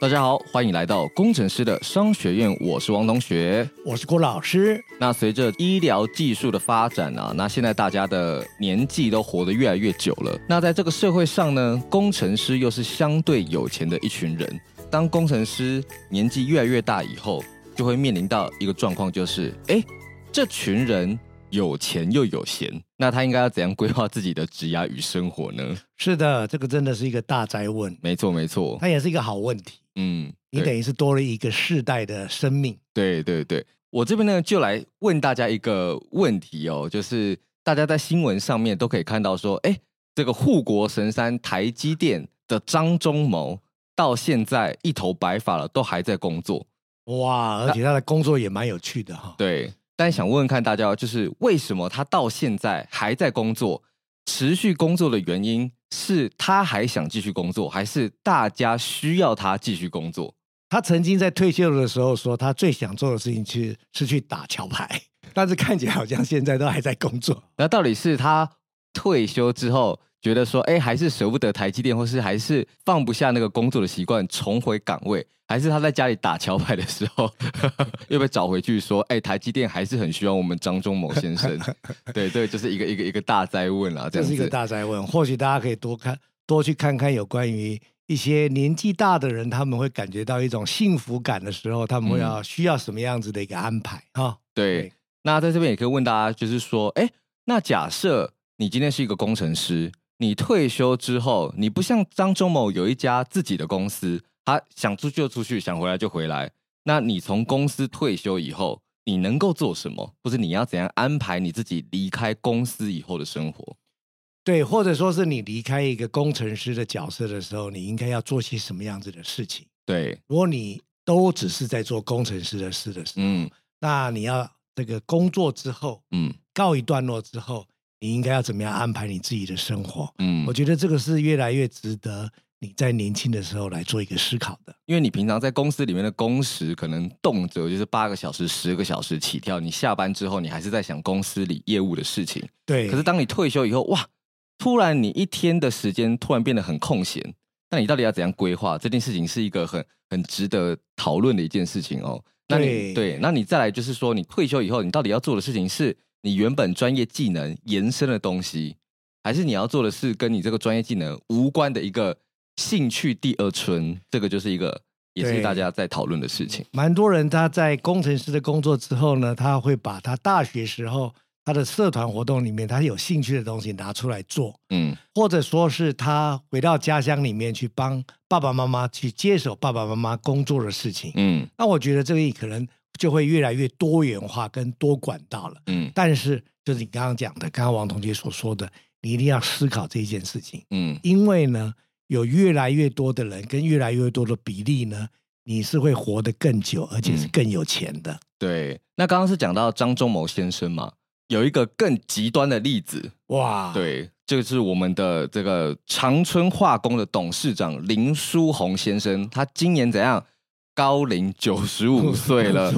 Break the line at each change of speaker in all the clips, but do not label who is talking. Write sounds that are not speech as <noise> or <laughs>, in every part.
大家好，欢迎来到工程师的商学院。我是王同学，
我是郭老师。
那随着医疗技术的发展啊，那现在大家的年纪都活得越来越久了。那在这个社会上呢，工程师又是相对有钱的一群人。当工程师年纪越来越大以后，就会面临到一个状况，就是哎，这群人有钱又有闲，那他应该要怎样规划自己的职涯与生活呢？
是的，这个真的是一个大灾问。
没错，没错，
它也是一个好问题。
嗯，
你等于是多了一个世代的生命。
对对对，我这边呢就来问大家一个问题哦，就是大家在新闻上面都可以看到说，哎，这个护国神山台积电的张忠谋到现在一头白发了，都还在工作。
哇，而且他的工作也蛮有趣的哈。
对，但想问问看大家，就是为什么他到现在还在工作？持续工作的原因是他还想继续工作，还是大家需要他继续工作？
他曾经在退休的时候说，他最想做的事情去是去打桥牌，但是看起来好像现在都还在工作。
那到底是他退休之后？觉得说，哎，还是舍不得台积电，或是还是放不下那个工作的习惯，重回岗位，还是他在家里打桥牌的时候 <laughs> 又被找回去说，哎，台积电还是很需要我们张忠谋先生。<laughs> 对，对就是一个一个一个大灾问了，
这是一个大灾问。或许大家可以多看多去看看有关于一些年纪大的人，他们会感觉到一种幸福感的时候，他们会要需要什么样子的一个安排哈？嗯、
对，对那在这边也可以问大家，就是说，哎，那假设你今天是一个工程师。你退休之后，你不像张忠谋有一家自己的公司，他想出去就出去，想回来就回来。那你从公司退休以后，你能够做什么？或者你要怎样安排你自己离开公司以后的生活？
对，或者说是你离开一个工程师的角色的时候，你应该要做些什么样子的事情？
对，
如果你都只是在做工程师的事的时候，嗯，那你要这个工作之后，嗯，告一段落之后。你应该要怎么样安排你自己的生活？嗯，我觉得这个是越来越值得你在年轻的时候来做一个思考的。
因为你平常在公司里面的工时可能动辄就是八个小时、十个小时起跳，你下班之后你还是在想公司里业务的事情。
对。
可是当你退休以后，哇，突然你一天的时间突然变得很空闲，那你到底要怎样规划？这件事情是一个很很值得讨论的一件事情哦。那你对，对，那你再来就是说，你退休以后，你到底要做的事情是？你原本专业技能延伸的东西，还是你要做的是跟你这个专业技能无关的一个兴趣第二春？这个就是一个，也是大家在讨论的事情。
蛮多人他在工程师的工作之后呢，他会把他大学时候他的社团活动里面他有兴趣的东西拿出来做，嗯，或者说是他回到家乡里面去帮爸爸妈妈去接手爸爸妈妈工作的事情，嗯，那我觉得这个可能。就会越来越多元化跟多管道了，嗯，但是就是你刚刚讲的，刚刚王同学所说的，你一定要思考这一件事情，嗯，因为呢，有越来越多的人跟越来越多的比例呢，你是会活得更久，而且是更有钱的。嗯、
对，那刚刚是讲到张忠谋先生嘛，有一个更极端的例子，哇，对，就是我们的这个长春化工的董事长林书鸿先生，他今年怎样？高龄九十五岁了，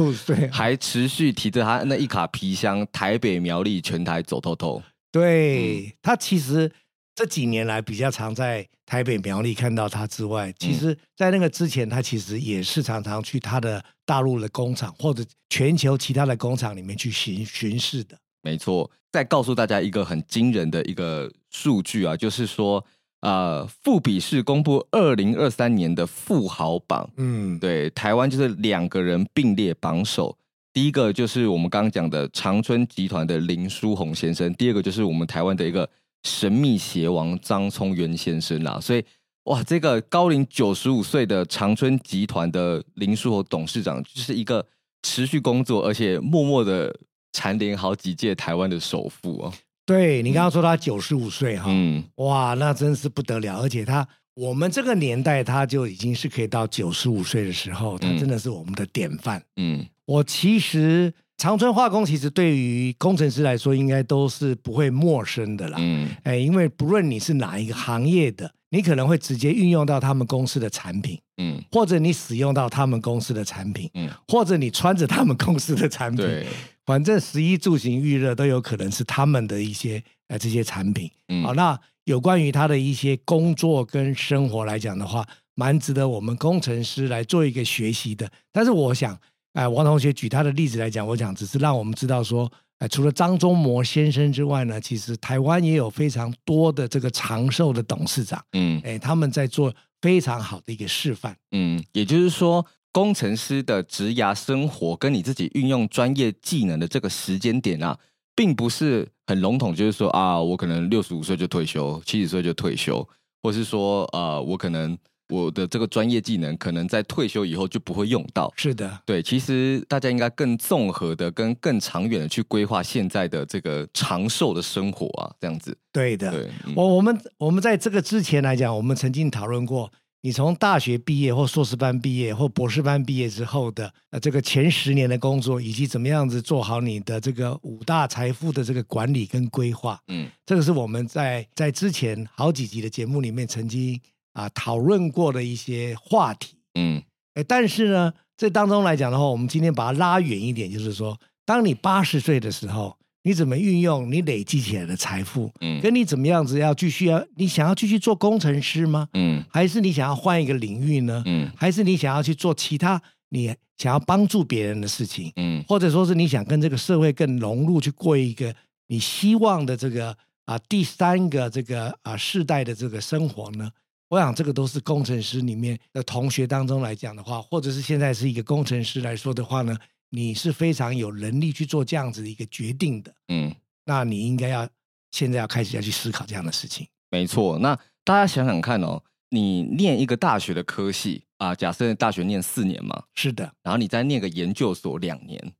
还持续提着他那一卡皮箱，台北苗栗全台走透透。
对、嗯、他，其实这几年来比较常在台北苗栗看到他之外，其实，在那个之前，他其实也是常常去他的大陆的工厂或者全球其他的工厂里面去巡巡视的。
没错，再告诉大家一个很惊人的一个数据啊，就是说。呃，富比士公布二零二三年的富豪榜，嗯，对，台湾就是两个人并列榜首，第一个就是我们刚刚讲的长春集团的林书鸿先生，第二个就是我们台湾的一个神秘邪王张聪元先生啦。所以，哇，这个高龄九十五岁的长春集团的林书鸿董事长，就是一个持续工作而且默默的蝉联好几届台湾的首富哦。
对，你刚刚说他九十五岁哈，嗯，哇，那真是不得了，而且他我们这个年代他就已经是可以到九十五岁的时候，他真的是我们的典范。嗯，我其实长春化工其实对于工程师来说，应该都是不会陌生的啦。嗯，哎，因为不论你是哪一个行业的。你可能会直接运用到他们公司的产品，嗯，或者你使用到他们公司的产品，嗯，或者你穿着他们公司的产品，对，反正十一住行育乐都有可能是他们的一些呃这些产品，嗯，好，那有关于他的一些工作跟生活来讲的话，蛮值得我们工程师来做一个学习的。但是我想，哎、呃，王同学举他的例子来讲，我想只是让我们知道说。除了张忠谋先生之外呢，其实台湾也有非常多的这个长寿的董事长，嗯，哎，他们在做非常好的一个示范，
嗯，也就是说，工程师的职涯生活跟你自己运用专业技能的这个时间点啊，并不是很笼统，就是说啊，我可能六十五岁就退休，七十岁就退休，或是说呃，我可能。我的这个专业技能可能在退休以后就不会用到。
是的，
对，其实大家应该更综合的、跟更长远的去规划现在的这个长寿的生活啊，这样子。
对的，对，嗯、我我们我们在这个之前来讲，我们曾经讨论过，你从大学毕业或硕士班毕业或博士班毕业之后的呃这个前十年的工作，以及怎么样子做好你的这个五大财富的这个管理跟规划。嗯，这个是我们在在之前好几集的节目里面曾经。啊，讨论过的一些话题，嗯，哎，但是呢，这当中来讲的话，我们今天把它拉远一点，就是说，当你八十岁的时候，你怎么运用你累积起来的财富？嗯，跟你怎么样子要继续要，你想要继续做工程师吗？嗯，还是你想要换一个领域呢？嗯，还是你想要去做其他你想要帮助别人的事情？嗯，或者说是你想跟这个社会更融入，去过一个你希望的这个啊第三个这个啊世代的这个生活呢？我想，这个都是工程师里面的同学当中来讲的话，或者是现在是一个工程师来说的话呢，你是非常有能力去做这样子的一个决定的。嗯，那你应该要现在要开始要去思考这样的事情。
没错，那大家想想看哦，你念一个大学的科系啊，假设大学念四年嘛，
是的，
然后你再念个研究所两年，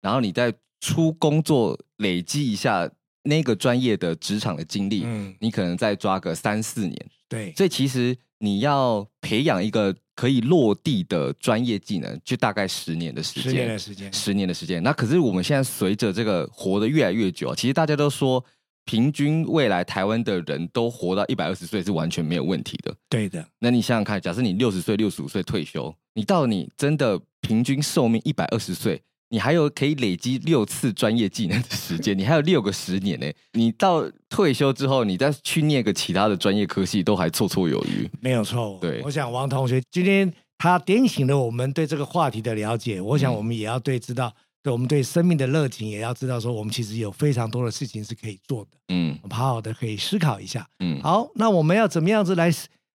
然后你再出工作累积一下那个专业的职场的经历，嗯，你可能再抓个三四年。
对，
所以其实你要培养一个可以落地的专业技能，就大概十年的时间。十
年的时间，
十年的时间。那可是我们现在随着这个活得越来越久，其实大家都说，平均未来台湾的人都活到一百二十岁是完全没有问题的。
对的。
那你想想看，假设你六十岁、六十五岁退休，你到你真的平均寿命一百二十岁。你还有可以累积六次专业技能的时间，你还有六个十年呢。<laughs> 你到退休之后，你再去念个其他的专业科系，都还绰绰有余。
没有错。
对，
我想王同学今天他点醒了我们对这个话题的了解。我想我们也要对知道，嗯、对我们对生命的热情，也要知道说，我们其实有非常多的事情是可以做的。嗯，我们好好的可以思考一下。嗯，好，那我们要怎么样子来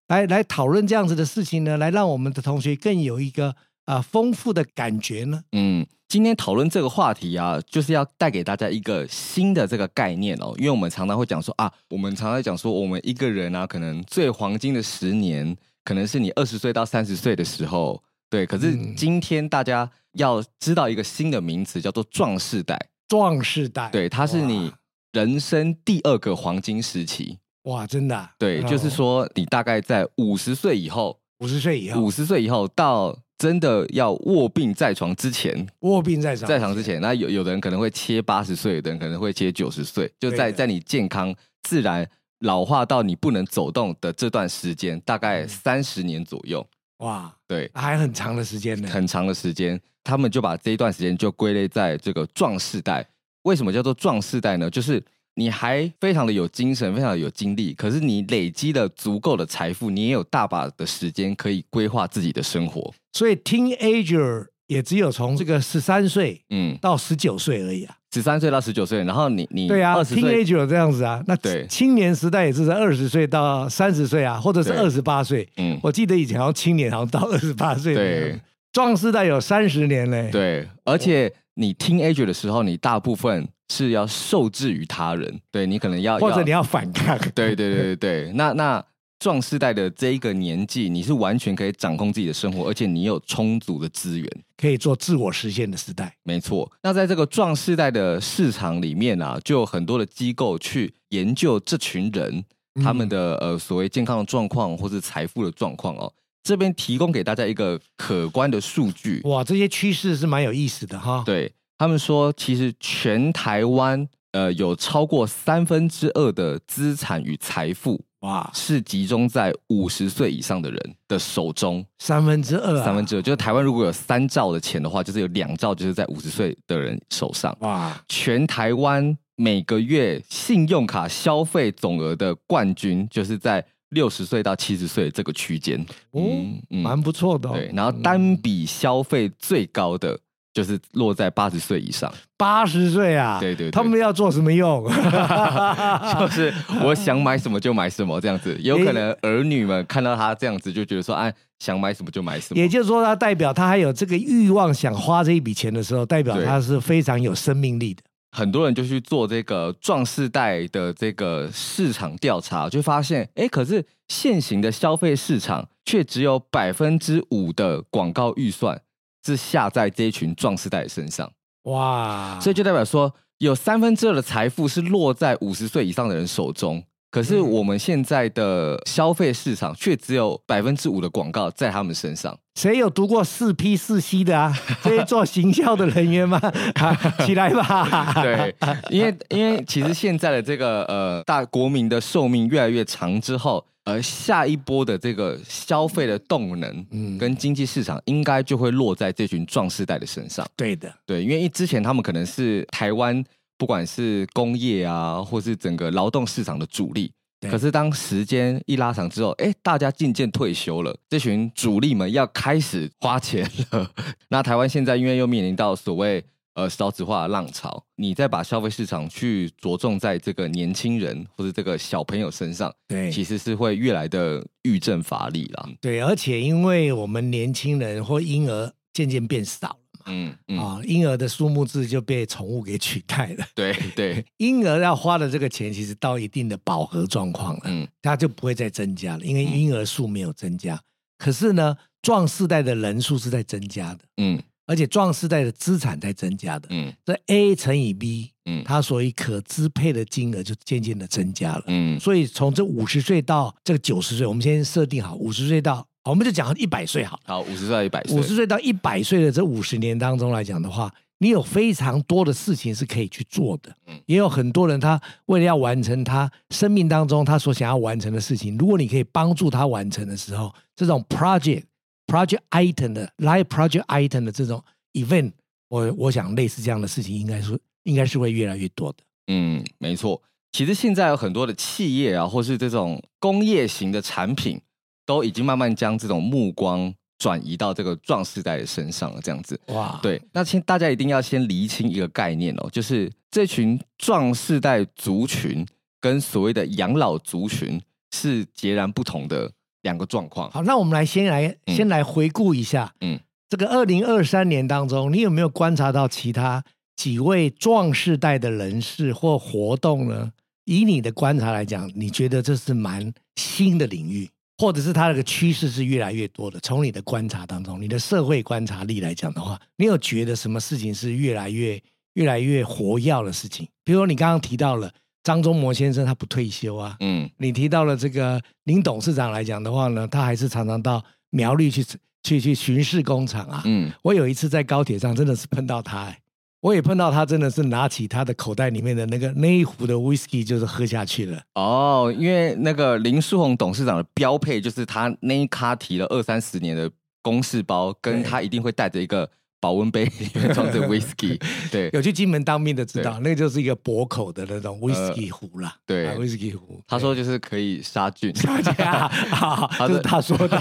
来来讨论这样子的事情呢？来让我们的同学更有一个啊、呃、丰富的感觉呢？嗯。今天讨论这个话题啊，就是要带给大家一个新的这个概念哦。因为我们常常会讲说啊，我们常常讲说，我们一个人啊，可能最黄金的十年，可能是你二十岁到三十岁的时候。对，可是今天大家要知道一个新的名词，叫做壮世代。壮世代，
对，它是你人生第二个黄金时期。
哇，真的啊？
对，就是说你大概在五十岁以后，
五十岁以后，
五十岁以后到。真的要卧病在床之前，
卧病在床，
在床之前，那有有的人可能会切八十岁，有的人可能会切九十岁，就在在你健康自然老化到你不能走动的这段时间，大概三十年左右。
哇，
对，
还很长的时间呢，
很长的时间。他们就把这一段时间就归类在这个壮世代。为什么叫做壮世代呢？就是。你还非常的有精神，非常的有精力，可是你累积了足够的财富，你也有大把的时间可以规划自己的生活。
所以，teenager 也只有从这个十三岁，嗯，到十九岁而已啊。
十三岁到十九岁，然后你你
对啊，teenager 这样子啊，那对青年时代也是在二十岁到三十岁啊，或者是二十八岁。嗯，我记得以前好像青年好像到二十八岁。对，壮世代有三十年嘞。
对，而且你 teenager 的时候，你大部分。是要受制于他人，对你可能要，
或者你要反抗，
对对对对对。<laughs> 那那壮世代的这一个年纪，你是完全可以掌控自己的生活，而且你有充足的资源，
可以做自我实现的时代。
没错。那在这个壮世代的市场里面啊，就有很多的机构去研究这群人他们的呃所谓健康的状况或是财富的状况哦。这边提供给大家一个可观的数据。
哇，这些趋势是蛮有意思的哈。
对，他们说，其实全台湾呃有超过三分之二的资产与财富。哇，是集中在五十岁以上的人的手中，
三分之二，
三分之二，就是台湾如果有三兆的钱的话，就是有两兆就是在五十岁的人手上。哇，全台湾每个月信用卡消费总额的冠军，就是在六十岁到七十岁这个区间，
哦，嗯，蛮不错的哦。
对，然后单笔消费最高的。就是落在八十岁以上，
八十岁啊，
对，对对，
他们要做什么用？<laughs>
就是我想买什么就买什么这样子，<laughs> 有可能儿女们看到他这样子就觉得说，哎，想买什么就买什么。
也就是说，他代表他还有这个欲望想花这一笔钱的时候，代表他是非常有生命力的。
很多人就去做这个壮世代的这个市场调查，就发现，哎，可是现行的消费市场却只有百分之五的广告预算。是下在这一群壮士代身上，哇！所以就代表说，有三分之二的财富是落在五十岁以上的人手中。可是我们现在的消费市场却只有百分之五的广告在他们身上。
谁有读过四 P 四 C 的啊？这些做行销的人员吗？<laughs> <laughs> 起来吧！
对，因为因为其实现在的这个呃大国民的寿命越来越长之后。而下一波的这个消费的动能，嗯，跟经济市场应该就会落在这群壮世代的身上。
对的，
对，因为之前他们可能是台湾不管是工业啊，或是整个劳动市场的主力。可是当时间一拉长之后，哎，大家渐渐退休了，这群主力们要开始花钱了。<laughs> 那台湾现在因为又面临到所谓。呃，少子化的浪潮，你再把消费市场去着重在这个年轻人或者这个小朋友身上，对，其实是会越来的愈振乏力啦。
对，而且因为我们年轻人或婴儿渐渐变少了嘛，嗯嗯，啊，婴儿的数目字就被宠物给取代了。
对对，<laughs>
婴儿要花的这个钱，其实到一定的饱和状况了，嗯，它就不会再增加了，因为婴儿数没有增加。嗯、可是呢，壮世代的人数是在增加的，嗯。而且壮世代的资产在增加的，嗯，这 A 乘以 B，嗯，它所以可支配的金额就渐渐的增加了，嗯，所以从这五十岁到这个九十岁，我们先设定好五十岁到，我们就讲一百岁好，
好，五十岁到一百岁，
五十岁到一百岁的这五十年当中来讲的话，你有非常多的事情是可以去做的，嗯，也有很多人他为了要完成他生命当中他所想要完成的事情，如果你可以帮助他完成的时候，这种 project。Project item 的 Live Project item 的这种 event，我我想类似这样的事情，应该是应该是会越来越多的。
嗯，没错。其实现在有很多的企业啊，或是这种工业型的产品，都已经慢慢将这种目光转移到这个壮世代的身上了。这样子，哇，对。那先大家一定要先厘清一个概念哦，就是这群壮世代族群跟所谓的养老族群是截然不同的。两个状况。
好，那我们来先来先来回顾一下，嗯，嗯这个二零二三年当中，你有没有观察到其他几位壮世代的人士或活动呢？以你的观察来讲，你觉得这是蛮新的领域，或者是它那个趋势是越来越多的？从你的观察当中，你的社会观察力来讲的话，你有觉得什么事情是越来越越来越活跃的事情？比如说你刚刚提到了。张忠谋先生他不退休啊，嗯，你提到了这个林董事长来讲的话呢，他还是常常到苗栗去去去巡视工厂啊，嗯，我有一次在高铁上真的是碰到他，哎，我也碰到他真的是拿起他的口袋里面的那个那一壶的 whisky 就是喝下去了。
哦，因为那个林书鸿董事长的标配就是他那一咖提了二三十年的公事包，跟他一定会带着一个。保温杯里面装着 <laughs> 威士忌，对，
有去金门当兵的知道，那个就是一个薄口的那种威士忌壶啦。
对，威士忌壶。他说就是可以杀菌。<laughs> 杀
菌啊！<laughs> 这是他说的。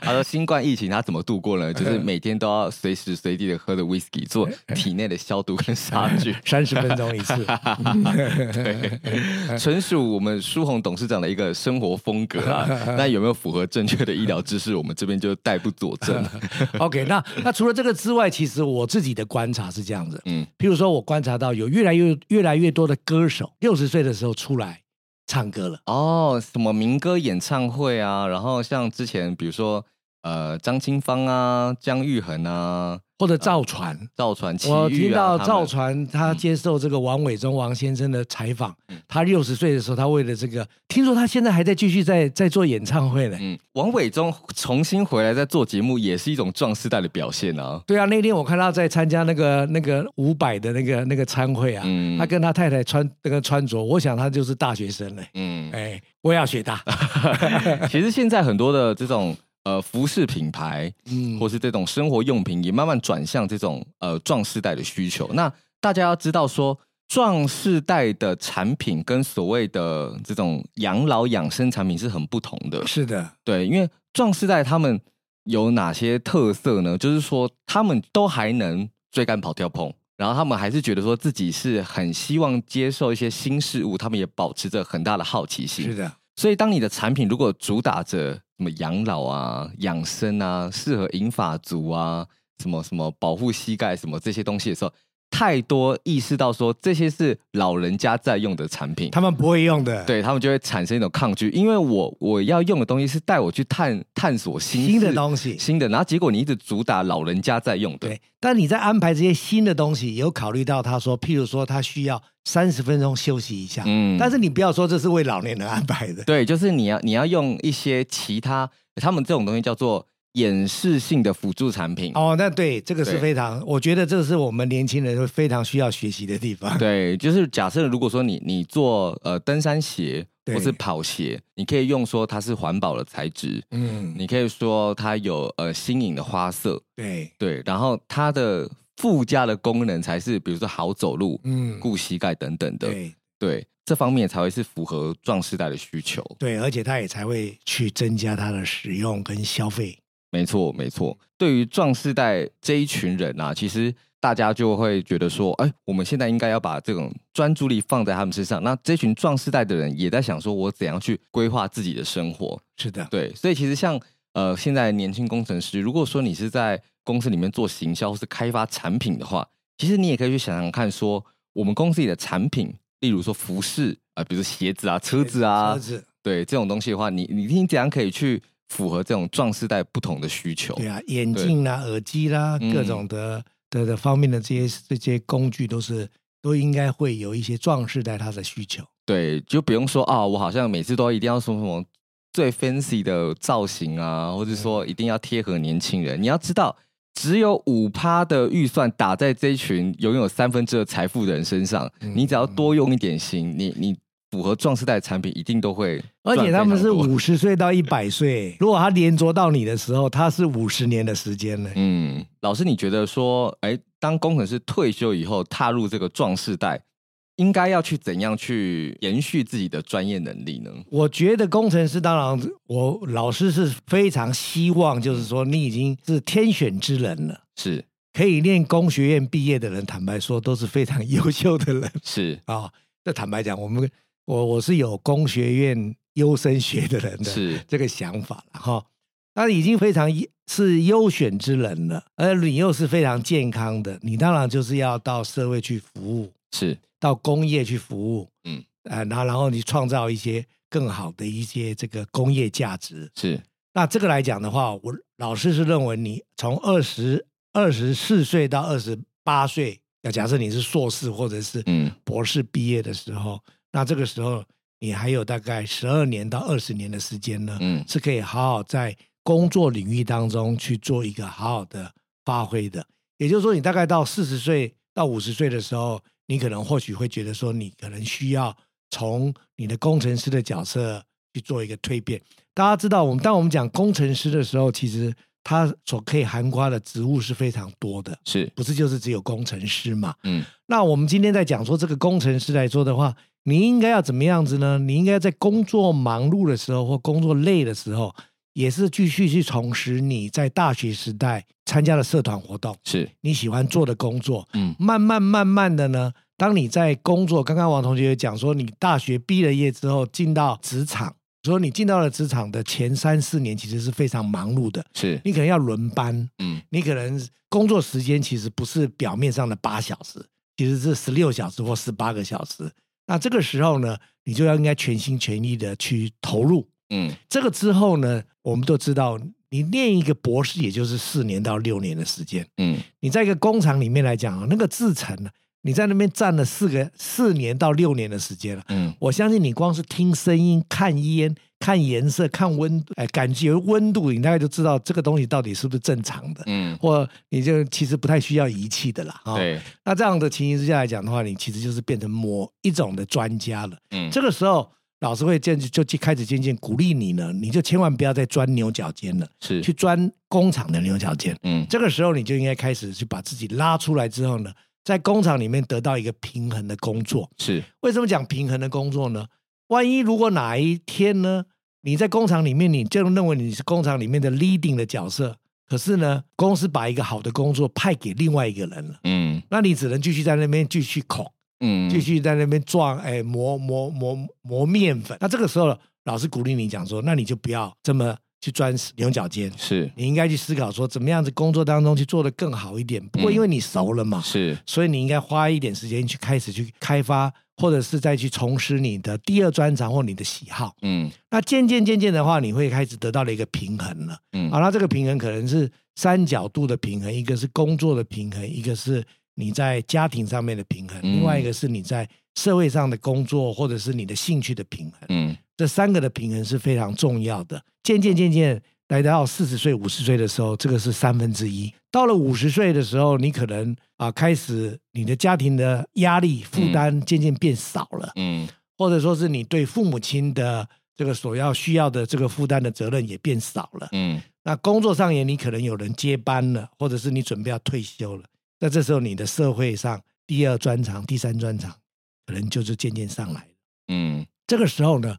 他说新冠疫情他怎么度过呢？就是每天都要随时随地的喝着威士忌，做体内的消毒跟杀菌，
三十分钟一次。
对，纯属我们舒红董事长的一个生活风格啊。那有没有符合正确的医疗知识？我们这边就代不佐证。
OK，那那除了这个之外，其实我自己的观察是这样子，嗯，譬如说我观察到有越来越越来越多的歌手六十岁的时候出来唱歌了。
哦，什么民歌演唱会啊，然后像之前比如说呃张清芳啊、姜育恒啊。
或者赵传，
赵传，
我听到造船他接受这个王伟忠王先生的采访，嗯、他六十岁的时候，他为了这个，听说他现在还在继续在在做演唱会呢。嗯，
王伟忠重新回来在做节目，也是一种壮士代的表现啊。
对啊，那天我看他在参加那个那个五百的那个那个参会啊，嗯、他跟他太太穿那个穿着，我想他就是大学生了。嗯，哎，我也要学他。<laughs>
其实现在很多的这种。呃，服饰品牌，嗯，或是这种生活用品，也慢慢转向这种呃壮世代的需求。那大家要知道说，壮世代的产品跟所谓的这种养老养生产品是很不同的。
是的，
对，因为壮世代他们有哪些特色呢？就是说，他们都还能追赶跑跳碰，然后他们还是觉得说自己是很希望接受一些新事物，他们也保持着很大的好奇心。
是的，
所以当你的产品如果主打着什么养老啊、养生啊、适合银发族啊、什么什么保护膝盖什么这些东西的时候，太多意识到说这些是老人家在用的产品，
他们不会用的，
对他们就会产生一种抗拒，因为我我要用的东西是带我去探探索新
新的东西，
新的，然后结果你一直主打老人家在用的，
对，但你在安排这些新的东西，有考虑到他说，譬如说他需要。三十分钟休息一下，嗯，但是你不要说这是为老年人安排的，
对，就是你要你要用一些其他，他们这种东西叫做演示性的辅助产品。
哦，那对，这个是非常，我觉得这是我们年轻人会非常需要学习的地方。
对，就是假设如果说你你做呃登山鞋或是跑鞋，你可以用说它是环保的材质，嗯，你可以说它有呃新颖的花色，
对
对，然后它的。附加的功能才是，比如说好走路、嗯，顾膝盖等等的，对对，这方面才会是符合壮世代的需求。
对，而且它也才会去增加它的使用跟消费。
没错，没错。对于壮世代这一群人啊，其实大家就会觉得说，哎，我们现在应该要把这种专注力放在他们身上。那这群壮世代的人也在想说，我怎样去规划自己的生活？
是的，
对。所以其实像呃，现在年轻工程师，如果说你是在公司里面做行销或是开发产品的话，其实你也可以去想想看，说我们公司里的产品，例如说服饰啊，比如说鞋子啊、车子啊，车子，对这种东西的话，你你你怎样可以去符合这种壮世代不同的需求？
对啊，眼镜啦、耳机啦，各种的、嗯、的的方面的这些这些工具，都是都应该会有一些壮世代他的需求。
对，就不用说啊，我好像每次都一定要说什么最 fancy 的造型啊，或者说一定要贴合年轻人。嗯、你要知道。只有五趴的预算打在这一群拥有三分之二财富的人身上，嗯、你只要多用一点心，你你符合壮世代的产品一定都会。
而且他们是五十岁到一百岁，如果他连着到你的时候，他是五十年的时间呢。
嗯，老师，你觉得说，哎，当工程师退休以后，踏入这个壮世代。应该要去怎样去延续自己的专业能力呢？
我觉得工程师当然，我老师是非常希望，就是说你已经是天选之人了，
是
可以念工学院毕业的人，坦白说都是非常优秀的人，
是
啊。这坦白讲，我们我我是有工学院优生学的人的，是这个想法了哈。那已经非常是优选之人了，而你又是非常健康的，你当然就是要到社会去服务，
是。
到工业去服务，嗯，呃，然后然后你创造一些更好的一些这个工业价值，
是。
那这个来讲的话，我老师是认为你从二十二十四岁到二十八岁，要假设你是硕士或者是嗯博士毕业的时候，嗯、那这个时候你还有大概十二年到二十年的时间呢，嗯，是可以好好在工作领域当中去做一个好好的发挥的。也就是说，你大概到四十岁到五十岁的时候。你可能或许会觉得说，你可能需要从你的工程师的角色去做一个蜕变。大家知道，我们当我们讲工程师的时候，其实他所可以涵盖的职务是非常多的，
是
不是就是只有工程师嘛？嗯。那我们今天在讲说这个工程师来说的话，你应该要怎么样子呢？你应该在工作忙碌的时候或工作累的时候。也是继续去从事你在大学时代参加的社团活动，
是
你喜欢做的工作。嗯，慢慢慢慢的呢，当你在工作，刚刚王同学也讲说，你大学毕了业之后进到职场，说你进到了职场的前三四年，其实是非常忙碌的。
是
你可能要轮班，嗯，你可能工作时间其实不是表面上的八小时，其实是十六小时或十八个小时。那这个时候呢，你就要应该全心全意的去投入。嗯，这个之后呢，我们都知道，你念一个博士，也就是四年到六年的时间。嗯，你在一个工厂里面来讲啊，那个制程呢，你在那边站了四个四年到六年的时间了。嗯，我相信你光是听声音、看烟、看颜色、看温度，哎，感觉温度，你大概就知道这个东西到底是不是正常的。嗯，或你就其实不太需要仪器的啦。对，那这样的情形之下来讲的话，你其实就是变成某一种的专家了。嗯，这个时候。老师会渐就就开始渐渐鼓励你呢，你就千万不要再钻牛角尖了，是去钻工厂的牛角尖。嗯，这个时候你就应该开始去把自己拉出来之后呢，在工厂里面得到一个平衡的工作。是为什么讲平衡的工作呢？万一如果哪一天呢，你在工厂里面，你就认为你是工厂里面的 leading 的角色，可是呢，公司把一个好的工作派给另外一个人了，嗯，那你只能继续在那边继续口。嗯，继续在那边撞，哎，磨磨磨磨面粉。那这个时候，老师鼓励你讲说，那你就不要这么去钻牛角尖，是你应该去思考说，怎么样子工作当中去做的更好一点。不过因为你熟了嘛，是，所以你应该花一点时间去开始去开发，或者是再去重拾你的第二专长或你的喜好。嗯，那渐渐渐渐的话，你会开始得到了一个平衡了。嗯，好，那这个平衡可能是三角度的平衡，一个是工作的平衡，一个是。你在家庭上面的平衡，另外一个是你在社会上的工作，或者是你的兴趣的平衡。嗯，这三个的平衡是非常重要的。渐渐渐渐来到四十岁、五十岁的时候，这个是三分之一。到了五十岁的时候，你可能啊开始你的家庭的压力负担渐渐变少了。嗯，或者说是你对父母亲的这个所要需要的这个负担的责任也变少了。嗯，那工作上也你可能有人接班了，或者是你准备要退休了。那这时候，你的社会上第二专长、第三专长，可能就是渐渐上来了。嗯，这个时候呢，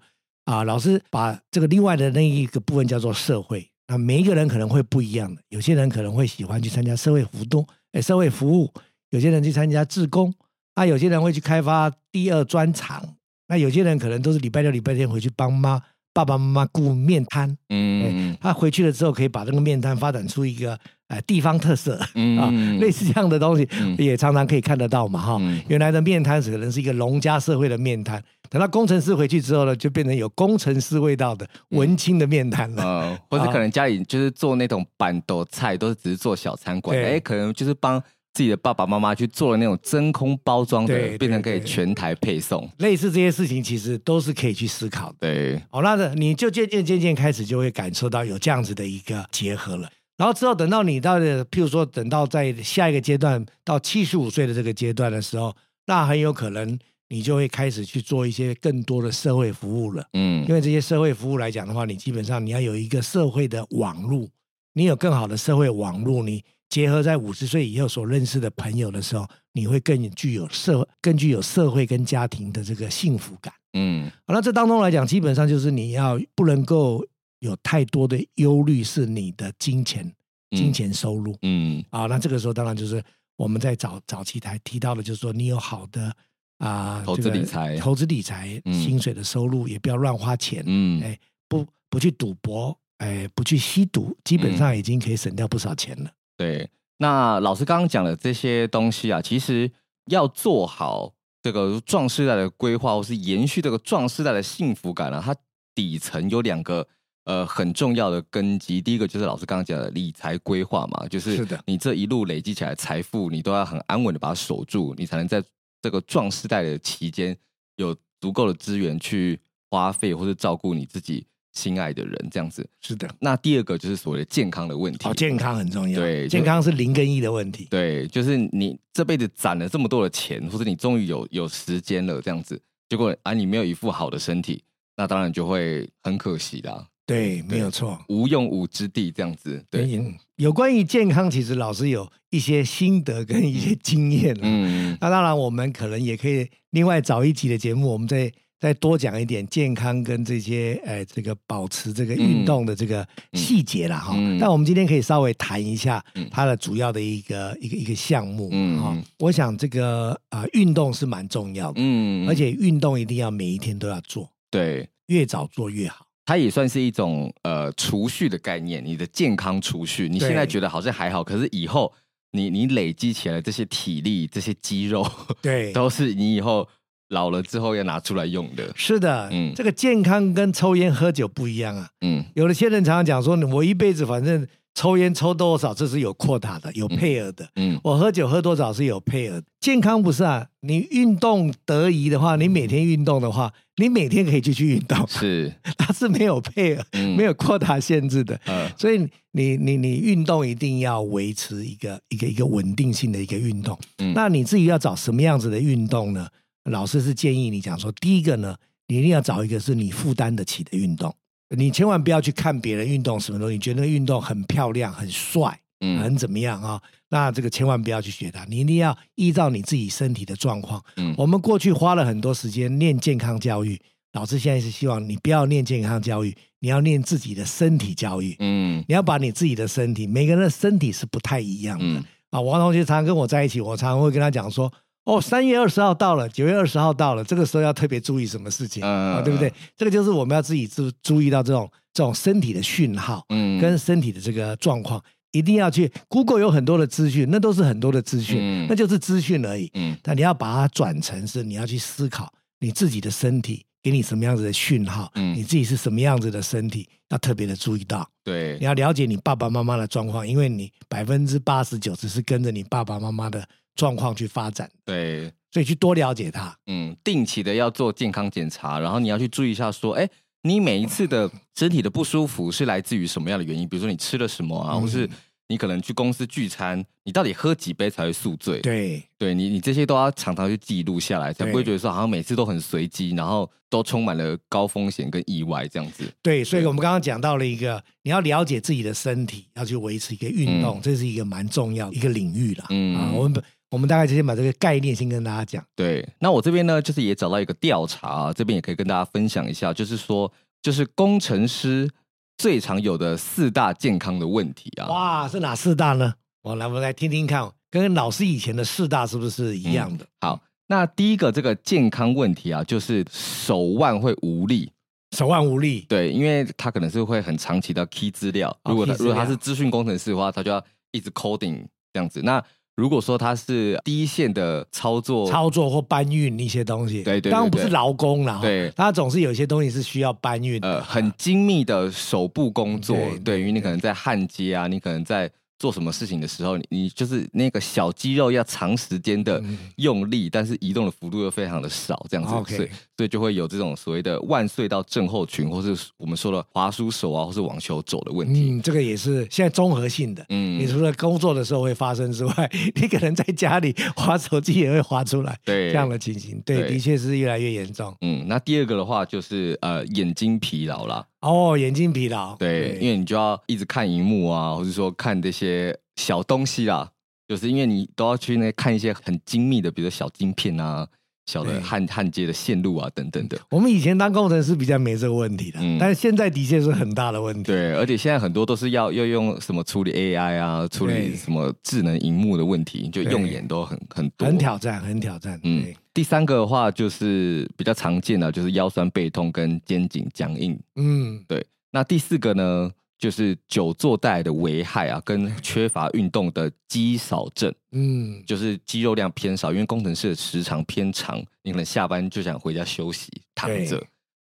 啊，老师把这个另外的那一个部分叫做社会。那每一个人可能会不一样的，有些人可能会喜欢去参加社会活动，哎，社会服务；有些人去参加志工，啊，有些人会去开发第二专长。那有些人可能都是礼拜六、礼拜天回去帮妈。爸爸妈妈顾面摊，嗯，他回去了之后可以把这个面摊发展出一个呃地方特色，嗯啊，类似这样的东西，嗯、也常常可以看得到嘛，哈、嗯。原来的面摊可能是一个农家社会的面摊，等到工程师回去之后呢，就变成有工程师味道的文青的面摊了，嗯呃、或者可能家里就是做那种板豆菜，都是只是做小餐馆，哎，可能就是帮。自己的爸爸妈妈去做了那种真空包装的，变成可以全台配送，类似这些事情，其实都是可以去思考的。对，好，那你就渐渐渐渐开始就会感受到有这样子的一个结合了。然后之后等到你到的，譬如说等到在下一个阶段到七十五岁的这个阶段的时候，那很有可能你就会开始去做一些更多的社会服务了。嗯，因为这些社会服务来讲的话，你基本上你要有一个社会的网路，你有更好的社会网路，你。结合在五十岁以后所认识的朋友的时候，你会更具有社更具有社会跟家庭的这个幸福感。嗯，好，那这当中来讲，基本上就是你要不能够有太多的忧虑，是你的金钱、金钱收入。嗯，啊，那这个时候当然就是我们在早早期台提到的，就是说你有好的啊投资理财、投资理财、薪水的收入，也不要乱花钱。嗯，哎，不不去赌博，哎，不去吸毒，基本上已经可以省掉不少钱了。对，那老师刚刚讲的这些东西啊，其实要做好这个壮世代的规划，或是延续这个壮世代的幸福感啊，它底层有两个呃很重要的根基。第一个就是老师刚刚讲的理财规划嘛，就是你这一路累积起来财富，你都要很安稳的把它守住，你才能在这个壮世代的期间有足够的资源去花费或者照顾你自己。心爱的人这样子是的，那第二个就是所谓的健康的问题。哦，健康很重要。对，健康是零跟一的问题。对，就是你这辈子攒了这么多的钱，或者你终于有有时间了这样子，结果啊你没有一副好的身体，那当然就会很可惜啦。对，没有错，无用武之地这样子。对，有关于健康，其实老师有一些心得跟一些经验。嗯，那当然我们可能也可以另外找一集的节目，我们再。再多讲一点健康跟这些，呃，这个保持这个运动的这个细节了哈。嗯嗯、但我们今天可以稍微谈一下它的主要的一个一个一个项目哈。嗯、我想这个啊、呃，运动是蛮重要的，嗯，而且运动一定要每一天都要做，对，越早做越好。它也算是一种呃储蓄的概念，你的健康储蓄。你现在觉得好像还好，可是以后你你累积起来这些体力、这些肌肉，对，<laughs> 都是你以后。
老了之后要拿出来用的。
是的，嗯，这个健康跟抽烟喝酒不一样啊。嗯，有的些人常常讲说，我一辈子反正。抽烟抽多少，这是有扩大的，有配额的。嗯，嗯，我喝酒喝多少是有配额。健康不是啊，你运动得宜的话，你每天运动的话，你每天可以继续运动。是，<laughs> 它是没有配额，嗯、没有扩大限制的。嗯，所以你你你运动一定要维持一个一个一个稳定性的一个运动。嗯，那你自己要找什么样子的运动呢？老师是建议你讲说，第一个呢，你一定要找一个是你负担得起的运动。你千万不要去看别人运动什么东西，你觉得运动很漂亮、很帅、嗯，很怎么样啊？那这个千万不要去学它，你一定要依照你自己身体的状况。嗯，我们过去花了很多时间练健康教育，老师现在是希望你不要练健康教育，你要练自己的身体教育。嗯，你要把你自己的身体，每个人的身体是不太一样的。嗯，啊，王同学常常跟我在一起，我常常会跟他讲说。哦，三月二十号到了，九月二十号到了，这个时候要特别注意什么事情啊、呃？对不对？这个就是我们要自己注注意到这种这种身体的讯号，嗯，跟身体的这个状况，一定要去。Google 有很多的资讯，那都是很多的资讯，嗯、那就是资讯而已。嗯，但你要把它转成是你要去思考你自己的身体给你什么样子的讯号，嗯，你自己是什么样子的身体，要特别的注意到。对，你要了解你爸爸妈妈的状况，因为你百分之八十九只是跟着你爸爸妈妈的。状况去发展，对，所以去多了解他。
嗯，定期的要做健康检查，然后你要去注意一下，说，哎，你每一次的身体的不舒服是来自于什么样的原因？比如说你吃了什么啊，嗯、或是你可能去公司聚餐，你到底喝几杯才会宿醉？对，对你，你这些都要常常去记录下来，才不会觉得说好像每次都很随机，然后都充满了高风险跟意外这样子。
对，所以我们刚刚讲到了一个，你要了解自己的身体，要去维持一个运动，嗯、这是一个蛮重要的一个领域啦。嗯啊，我们。我们大概就先把这个概念先跟大家讲。
对，那我这边呢，就是也找到一个调查啊，这边也可以跟大家分享一下，就是说，就是工程师最常有的四大健康的问题啊。
哇，是哪四大呢？我来，我们来听听看，跟老师以前的四大是不是一样的？
嗯，好，那第一个这个健康问题啊，就是手腕会无力，
手腕无力。
对，因为他可能是会很长期的 key 资料，如果他如果他是资讯工程师的话，他就要一直 coding 这样子。那如果说他是第一线的操作、
操作或搬运一些东西，对对，对，当然不是劳工了。对，他总是有一些东西是需要搬运的，呃，
很精密的手部工作。对于你可能在焊接啊，你可能在。做什么事情的时候，你你就是那个小肌肉要长时间的用力，嗯，但是移动的幅度又非常的少，这样子.所以所以就会有这种所谓的腕隧到症候群，或是我们说的滑鼠手啊，或是网球肘的问题。
嗯，这个也是现在综合性的。嗯，你除了工作的时候会发生之外，你可能在家里滑手机也会滑出来。对，这样的情形，对，对的确是越来越严重。
嗯，那第二个的话就是呃眼睛疲劳啦。
哦，眼睛疲劳，
对，对，因为你就要一直看荧幕啊，或者说看这些小东西啦，就是因为你都要去那看一些很精密的，比如说小晶片啊、小的焊焊接的线路啊等等的。
我们以前当工程师比较没这个问题的，嗯，但是现在的确是很大的问题。
对，而且现在很多都是要要用什么处理 AI 啊，处理什么智能荧幕的问题，就用眼都很很多，
很挑战，很挑战。嗯。
第三个的话就是比较常见的，就是腰酸背痛跟肩颈僵硬。嗯，对。那第四个呢，就是久坐带来的危害啊，跟 <laughs> 缺乏运动的肌少症。嗯，就是肌肉量偏少，因为工程师的时长偏长，你可能下班就想回家休息，躺着。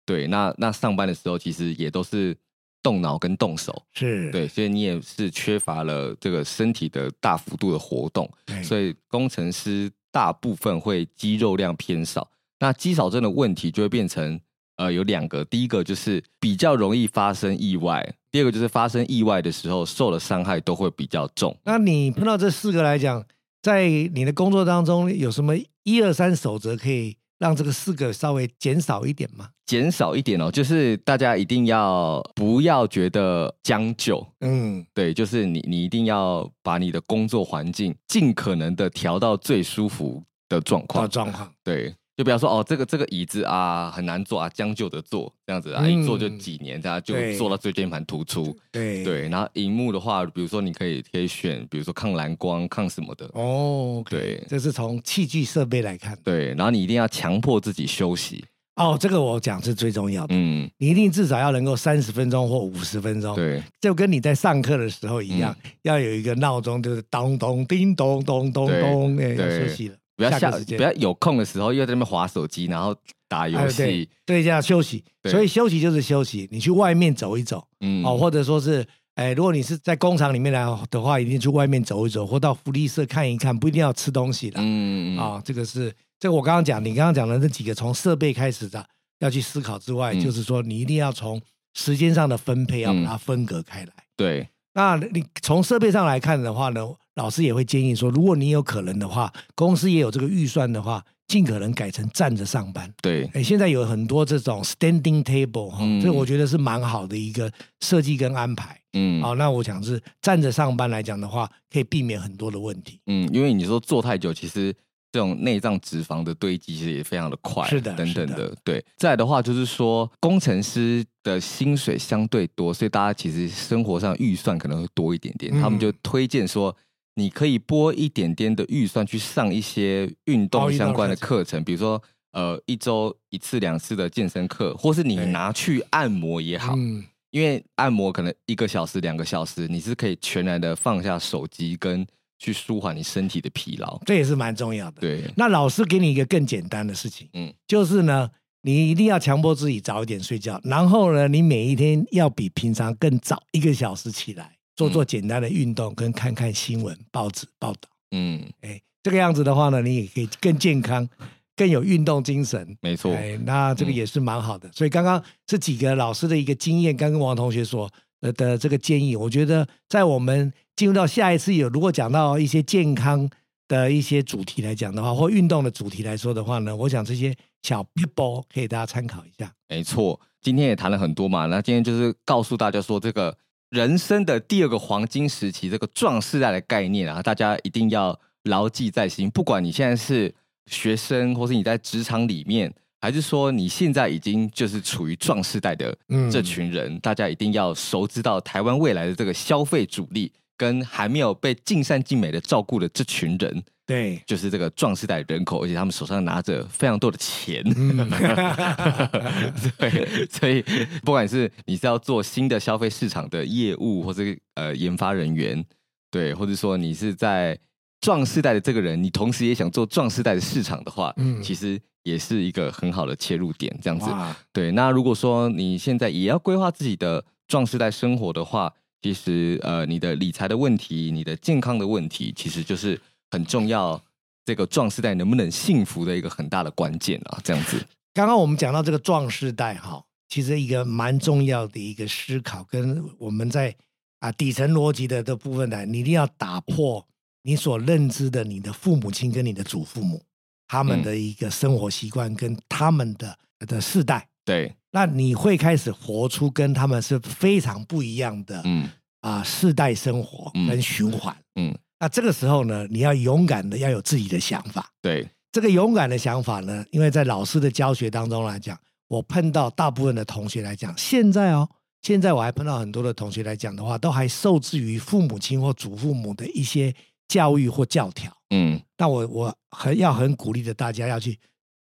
对，对，那那上班的时候其实也都是动脑跟动手，是对，所以你也是缺乏了这个身体的大幅度的活动。所以工程师。大部分会肌肉量偏少，那肌少症的问题就会变成呃有两个，第一个就是比较容易发生意外，第二个就是发生意外的时候受的伤害都会比较重。
那你碰到这四个来讲，在你的工作当中有什么一二三守则可以让这个四个稍微减少一点嘛？
减少一点哦，就是大家一定要不要觉得将就，嗯，对，就是你你一定要把你的工作环境尽可能的调到最舒服的状况，状况，对。就比方说，哦，这个这个椅子啊很难坐啊，将就着坐这样子啊，嗯、一坐就几年，大家就坐到椎间盘突出。对对，然后荧幕的话，比如说你可以可以选，比如说抗蓝光、抗什么的。哦，okay、对，
这是从器具设备来看。
对，然后你一定要强迫自己休息。
哦，这个我讲是最重要的。嗯，你一定至少要能够三十分钟或五十分钟。对，就跟你在上课的时候一样，嗯、要有一个闹钟，就是咚咚叮咚咚咚咚，哎，要休息了。
不要下不要有空的时候又在那边划手机，然后打游戏，对，
对，这样休息。所以休息就是休息，你去外面走一走，嗯，哦，或者说是，哎，如果你是在工厂里面来的话，一定去外面走一走，或到福利社看一看，不一定要吃东西的，嗯嗯啊，这个是这个我刚刚讲，你刚刚讲的那几个从设备开始的要去思考之外，嗯、就是说你一定要从时间上的分配要把它分隔开来，嗯、
对。
那你从设备上来看的话呢，老师也会建议说，如果你有可能的话，公司也有这个预算的话，尽可能改成站着上班。
对，
哎，现在有很多这种 standing table 哈、嗯，这我觉得是蛮好的一个设计跟安排。嗯，好，那我想是站着上班来讲的话，可以避免很多的问题。
嗯，因为你说坐太久，其实。这种内脏脂肪的堆积其实也非常的快，
是的，
等等的，
的
对。再来的话就是说，工程师的薪水相对多，所以大家其实生活上预算可能会多一点点。嗯、他们就推荐说，你可以拨一点点的预算去上一些运动相关的课程，比如说呃一周一次两次的健身课，或是你拿去按摩也好，嗯、因为按摩可能一个小时两个小时，你是可以全然的放下手机跟。去舒缓你身体的疲劳，
这也是蛮重要的。
对，
那老师给你一个更简单的事情，嗯，就是呢，你一定要强迫自己早一点睡觉，然后呢，你每一天要比平常更早一个小时起来，做做简单的运动，跟看看新闻、报纸报道。嗯，哎，这个样子的话呢，你也可以更健康，更有运动精神。
没错，
哎，那这个也是蛮好的。嗯，所以刚刚这几个老师的一个经验，刚跟王同学说的的这个建议，我觉得在我们。进入到下一次有，如果讲到一些健康的一些主题来讲的话，或运动的主题来说的话呢，我想这些小 people 可以大家参考一下。
没错，今天也谈了很多嘛，那今天就是告诉大家说，这个人生的第二个黄金时期，这个壮世代的概念啊，大家一定要牢记在心。不管你现在是学生，或是你在职场里面，还是说你现在已经就是处于壮世代的这群人，嗯、大家一定要熟知到台湾未来的这个消费主力。跟还没有被尽善尽美的照顾的这群人，
对，
就是这个壮世代人口，而且他们手上拿着非常多的钱，嗯、<laughs> 对，<laughs> 所以不管是你是要做新的消费市场的业务，或者呃研发人员，对，或者说你是在壮世代的这个人，你同时也想做壮世代的市场的话，嗯，其实也是一个很好的切入点，这样子，哇。对。那如果说你现在也要规划自己的壮世代生活的话，其实，呃，你的理财的问题，你的健康的问题，其实就是很重要。这个壮世代能不能幸福的一个很大的关键啊，这样子。
刚刚我们讲到这个壮世代，哈，其实一个蛮重要的一个思考，跟我们在啊底层逻辑的这部分呢，你一定要打破你所认知的你的父母亲跟你的祖父母他们的一个生活习惯跟他们的的世代。
对，
那你会开始活出跟他们是非常不一样的，嗯啊，世代生活跟循环，嗯，嗯，那这个时候呢，你要勇敢的要有自己的想法。
对，
这个勇敢的想法呢，因为在老师的教学当中来讲，我碰到大部分的同学来讲，现在哦，现在我还碰到很多的同学来讲的话，都还受制于父母亲或祖父母的一些教育或教条，嗯，那我我很要很鼓励的大家要去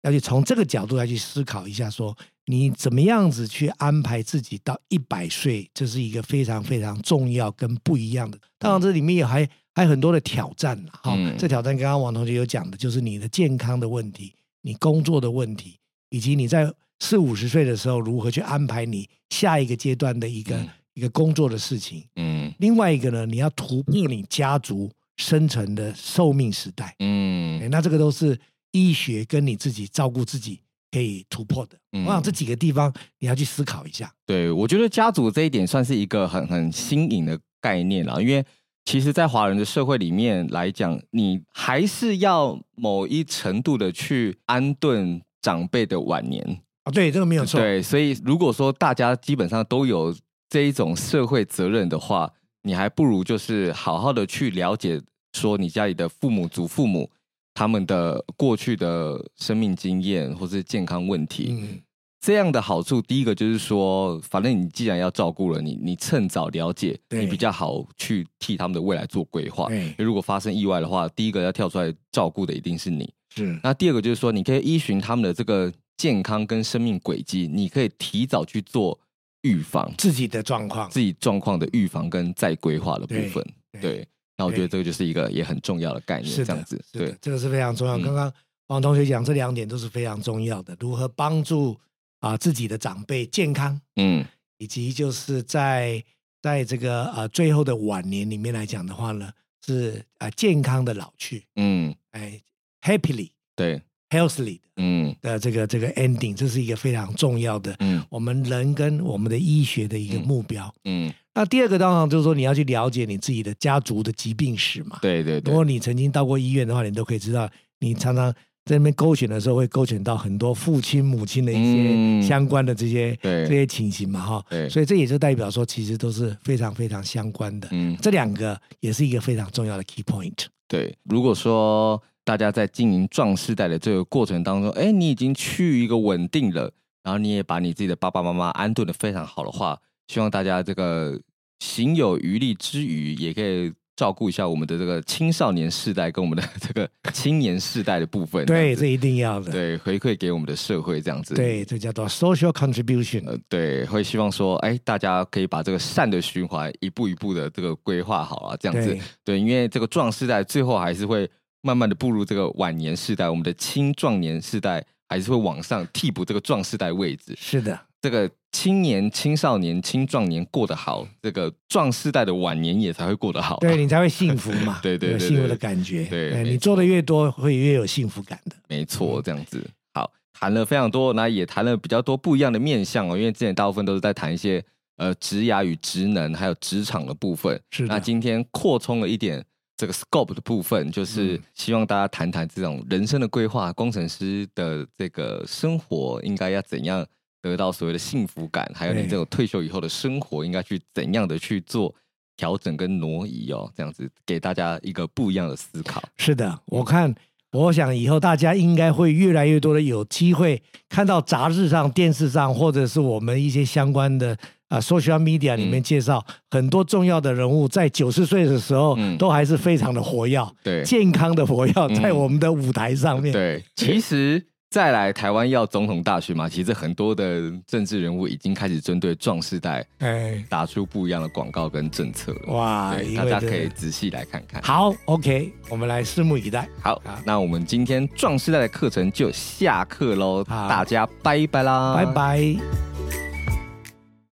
要去从这个角度来去思考一下说。你怎么样子去安排自己到一百岁？这是一个非常非常重要跟不一样的。当然，这里面也还还有很多的挑战哈，嗯、这挑战刚刚王同学有讲的，就是你的健康的问题，你工作的问题，以及你在四五十岁的时候如何去安排你下一个阶段的一个、嗯、一个工作的事情。嗯。另外一个呢，你要突破你家族生存的寿命时代。嗯。那这个都是医学跟你自己照顾自己。可以突破的，我想这几个地方你要去思考一下。
对，我觉得家族这一点算是一个很很新颖的概念了，因为其实，在华人的社会里面来讲，你还是要某一程度的去安顿长辈的晚年
啊。对，这个没有错。
对，所以如果说大家基本上都有这一种社会责任的话，你还不如就是好好的去了解，说你家里的父母、祖父母。他们的过去的生命经验或是健康问题，嗯、这样的好处，第一个就是说，反正你既然要照顾了你，你趁早了解，对你比较好去替他们的未来做规划。对如果发生意外的话，第一个要跳出来照顾的一定是你。是。那第二个就是说，你可以依循他们的这个健康跟生命轨迹，你可以提早去做预防
自己的状况，
自己状况的预防跟再规划的部分。对。对那我觉得这个就是一个也很重要的概念，这样子。对，
这个是非常重要。刚刚王同学讲这两点都是非常重要的，如何帮助啊自己的长辈健康，嗯，以及就是在在这个呃最后的晚年里面来讲的话呢，是啊健康的老去，嗯，哎，happily，
对。
healthily 嗯。的这个这个 ending，这是一个非常重要的，嗯，我们人跟我们的医学的一个目标，嗯，那第二个当然就是说你要去了解你自己的家族的疾病史嘛，
对对对，
如果你曾经到过医院的话，你都可以知道，你常常在那边勾选的时候会勾选到很多父亲母亲的一些相关的这些这些情形嘛，哈，对，所以这也就代表说其实都是非常非常相关的，嗯，这两个也是一个非常重要的 key point，
对，如果说。大家在经营壮世代的这个过程当中，哎，你已经趋于一个稳定了，然后你也把你自己的爸爸妈妈安顿的非常好的话，希望大家这个行有余力之余，也可以照顾一下我们的这个青少年世代跟我们的这个青年世代的部分。
对，这一定要的。
对，回馈给我们的社会这样子。
对，这叫做 social contribution。
呃，对，会希望说，哎，大家可以把这个善的循环一步一步的这个规划好啊，这样子。对，对，因为这个壮世代最后还是会。慢慢的步入这个晚年世代，我们的青壮年世代还是会往上替补这个壮世代位置。
是的，
这个青年、青少年、青壮年过得好，这个壮世代的晚年也才会过得好，
对，你才会幸福嘛。<laughs>
对对，对，
有幸福的感觉。
对，
对，你做的越多，会越有幸福感的。
没错，这样子。好，谈了非常多，那也谈了比较多不一样的面向哦。因为之前大部分都是在谈一些呃职涯与职能，还有职场的部分。
是的。
那今天扩充了一点。这个 scope 的部分，就是希望大家谈谈这种人生的规划，工程师的这个生活应该要怎样得到所谓的幸福感，还有你这种退休以后的生活应该去怎样的去做调整跟挪移哦，这样子给大家一个不一样的思考。
是的，我看，我想以后大家应该会越来越多的有机会看到杂志上、电视上，或者是我们一些相关的。啊，social media 里面介绍很多重要的人物，在九十岁的时候，都还是非常的活跃，对，健康的活跃在我们的舞台上面。
对，其实再来台湾要总统大选嘛，其实很多的政治人物已经开始针对壮世代，哎，打出不一样的广告跟政策了。哇，大家可以仔细来看看。
好，OK，我们来拭目以待。
好，那我们今天壮世代的课程就下课喽，大家拜拜啦，
拜拜。